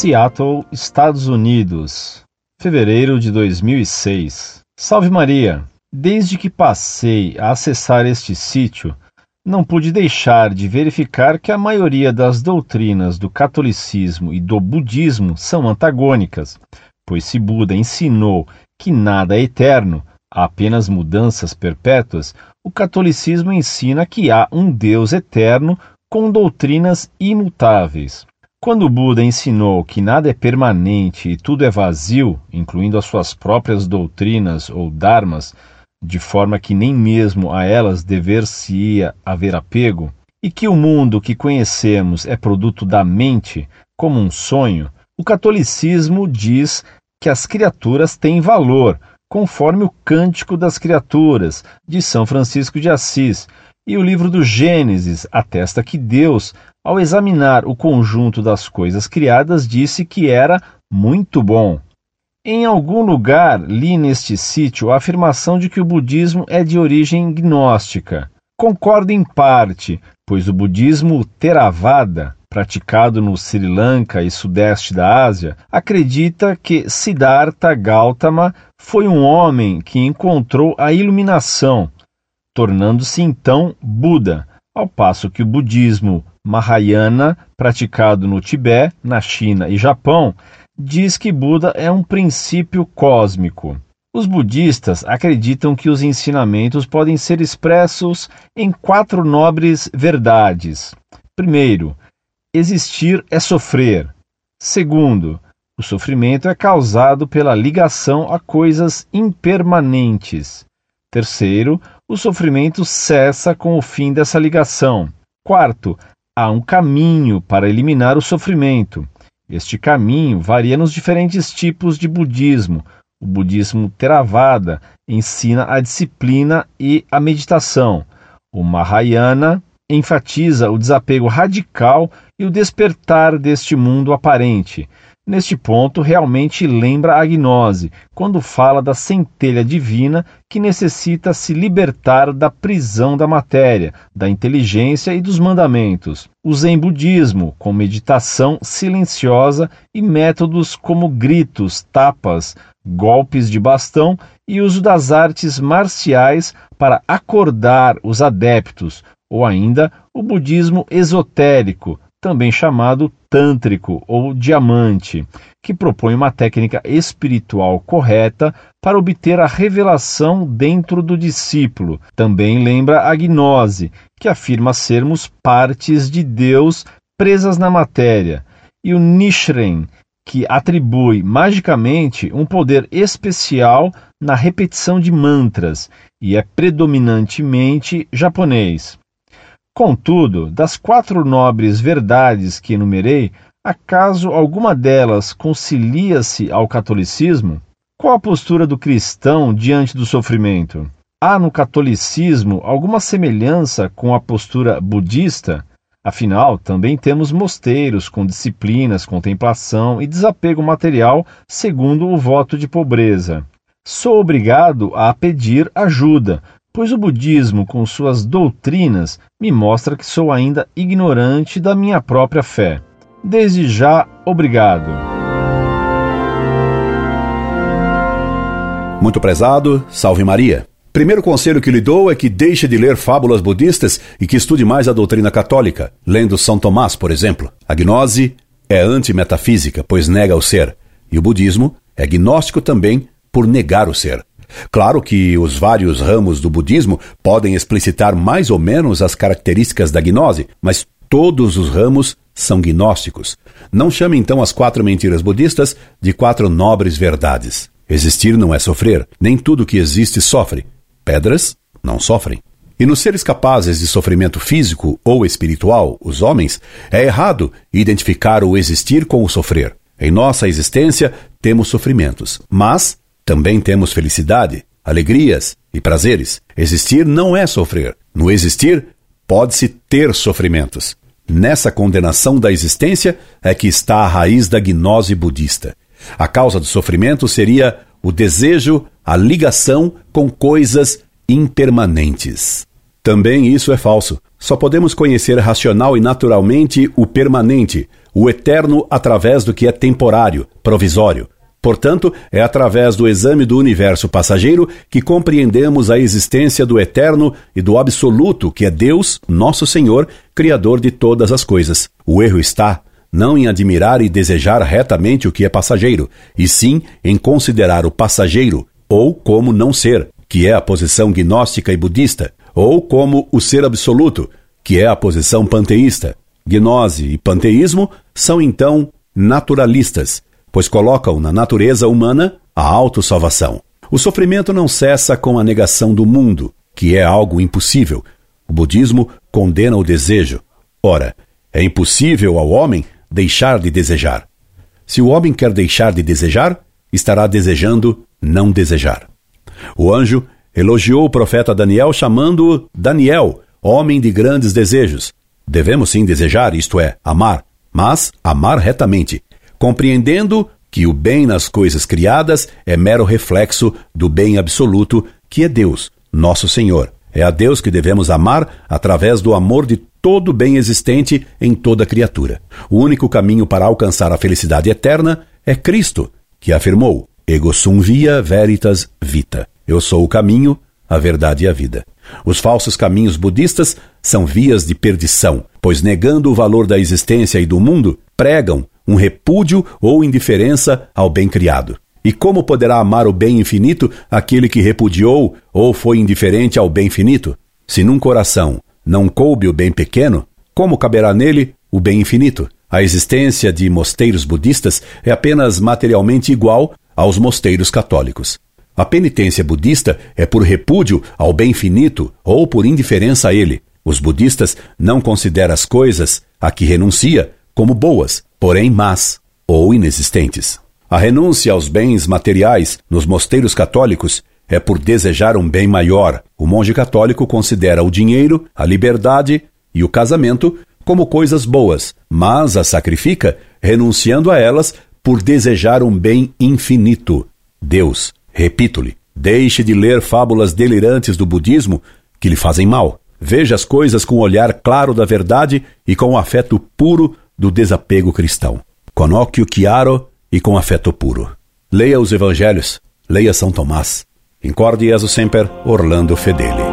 Seattle, Estados Unidos, fevereiro de 2006. Salve Maria! Desde que passei a acessar este sítio, não pude deixar de verificar que a maioria das doutrinas do catolicismo e do budismo são antagônicas, pois se Buda ensinou que nada é eterno, há apenas mudanças perpétuas, o catolicismo ensina que há um Deus eterno com doutrinas imutáveis. Quando Buda ensinou que nada é permanente e tudo é vazio, incluindo as suas próprias doutrinas ou dharmas, de forma que nem mesmo a elas dever-se-ia haver apego, e que o mundo que conhecemos é produto da mente, como um sonho, o catolicismo diz que as criaturas têm valor, conforme o Cântico das Criaturas, de São Francisco de Assis, e o livro do Gênesis atesta que Deus ao examinar o conjunto das coisas criadas, disse que era muito bom. Em algum lugar li neste sítio a afirmação de que o budismo é de origem gnóstica. Concordo em parte, pois o budismo Theravada, praticado no Sri Lanka e sudeste da Ásia, acredita que Siddhartha Gautama foi um homem que encontrou a iluminação, tornando-se então Buda, ao passo que o budismo Mahayana, praticado no Tibete, na China e Japão, diz que Buda é um princípio cósmico. Os budistas acreditam que os ensinamentos podem ser expressos em quatro nobres verdades. Primeiro, existir é sofrer. Segundo, o sofrimento é causado pela ligação a coisas impermanentes. Terceiro, o sofrimento cessa com o fim dessa ligação. Quarto, há um caminho para eliminar o sofrimento. Este caminho varia nos diferentes tipos de budismo. O budismo Theravada ensina a disciplina e a meditação. O Mahayana enfatiza o desapego radical e o despertar deste mundo aparente. Neste ponto, realmente lembra a gnose, quando fala da centelha divina que necessita se libertar da prisão da matéria, da inteligência e dos mandamentos. O Zen budismo, com meditação silenciosa e métodos como gritos, tapas, golpes de bastão e uso das artes marciais para acordar os adeptos, ou ainda o budismo esotérico, também chamado tântrico ou diamante, que propõe uma técnica espiritual correta para obter a revelação dentro do discípulo. Também lembra a gnose, que afirma sermos partes de Deus presas na matéria, e o Nichiren, que atribui magicamente um poder especial na repetição de mantras e é predominantemente japonês. Contudo, das quatro nobres verdades que enumerei, acaso alguma delas concilia-se ao catolicismo? Qual a postura do cristão diante do sofrimento? Há no catolicismo alguma semelhança com a postura budista? Afinal, também temos mosteiros com disciplinas, contemplação e desapego material, segundo o voto de pobreza. Sou obrigado a pedir ajuda, pois o budismo, com suas doutrinas, me mostra que sou ainda ignorante da minha própria fé. Desde já, obrigado. Muito prezado, salve Maria. Primeiro conselho que lhe dou é que deixe de ler fábulas budistas e que estude mais a doutrina católica, lendo São Tomás, por exemplo. A gnose é antimetafísica, pois nega o ser, e o budismo é gnóstico também por negar o ser. Claro que os vários ramos do budismo podem explicitar mais ou menos as características da gnose, mas todos os ramos são gnósticos. Não chame então as quatro mentiras budistas de quatro nobres verdades. Existir não é sofrer, nem tudo que existe sofre. Pedras não sofrem. E nos seres capazes de sofrimento físico ou espiritual, os homens, é errado identificar o existir com o sofrer. Em nossa existência temos sofrimentos, mas também temos felicidade, alegrias e prazeres. Existir não é sofrer. No existir, pode-se ter sofrimentos. Nessa condenação da existência é que está a raiz da gnose budista. A causa do sofrimento seria o desejo, a ligação com coisas impermanentes. Também isso é falso, Só podemos conhecer racional e naturalmente o permanente, o eterno através do que é temporário, provisório. Portanto, é através do exame do universo passageiro que compreendemos a existência do eterno e do absoluto, que é Deus, nosso Senhor, Criador de todas as coisas. O erro está não em admirar e desejar retamente o que é passageiro, e sim em considerar o passageiro, ou como não ser, que é a posição gnóstica e budista, ou como o ser absoluto, que é a posição panteísta. Gnose e panteísmo são então naturalistas, pois colocam na natureza humana a autossalvação. O sofrimento não cessa com a negação do mundo, que é algo impossível. O budismo condena o desejo. Ora, é impossível ao homem deixar de desejar. Se o homem quer deixar de desejar, estará desejando não desejar. O anjo elogiou o profeta Daniel chamando-o Daniel, homem de grandes desejos. Devemos sim desejar, isto é, amar, mas amar retamente, compreendendo que o bem nas coisas criadas é mero reflexo do bem absoluto, que é Deus, nosso Senhor. É a Deus que devemos amar através do amor de todo bem existente em toda criatura. O único caminho para alcançar a felicidade eterna é Cristo, que afirmou: Ego sum via veritas vita. Eu sou o caminho, a verdade e a vida. Os falsos caminhos budistas são vias de perdição, pois negando o valor da existência e do mundo, pregam um repúdio ou indiferença ao bem criado. E como poderá amar o bem infinito aquele que repudiou ou foi indiferente ao bem finito? Se num coração não coube o bem pequeno, como caberá nele o bem infinito? A existência de mosteiros budistas é apenas materialmente igual aos mosteiros católicos. A penitência budista é por repúdio ao bem finito ou por indiferença a ele. Os budistas não consideram as coisas a que renuncia como boas, porém más ou inexistentes. A renúncia aos bens materiais nos mosteiros católicos é por desejar um bem maior. O monge católico considera o dinheiro, a liberdade e o casamento como coisas boas, mas as sacrifica renunciando a elas por desejar um bem infinito. Deus, repito-lhe, deixe de ler fábulas delirantes do budismo que lhe fazem mal. Veja as coisas com o olhar claro da verdade e com o afeto puro do desapego cristão. Occhio chiaro e com afeto puro. Leia os evangelhos, leia São Tomás. Incorde Jesus Semper, Orlando Fedeli.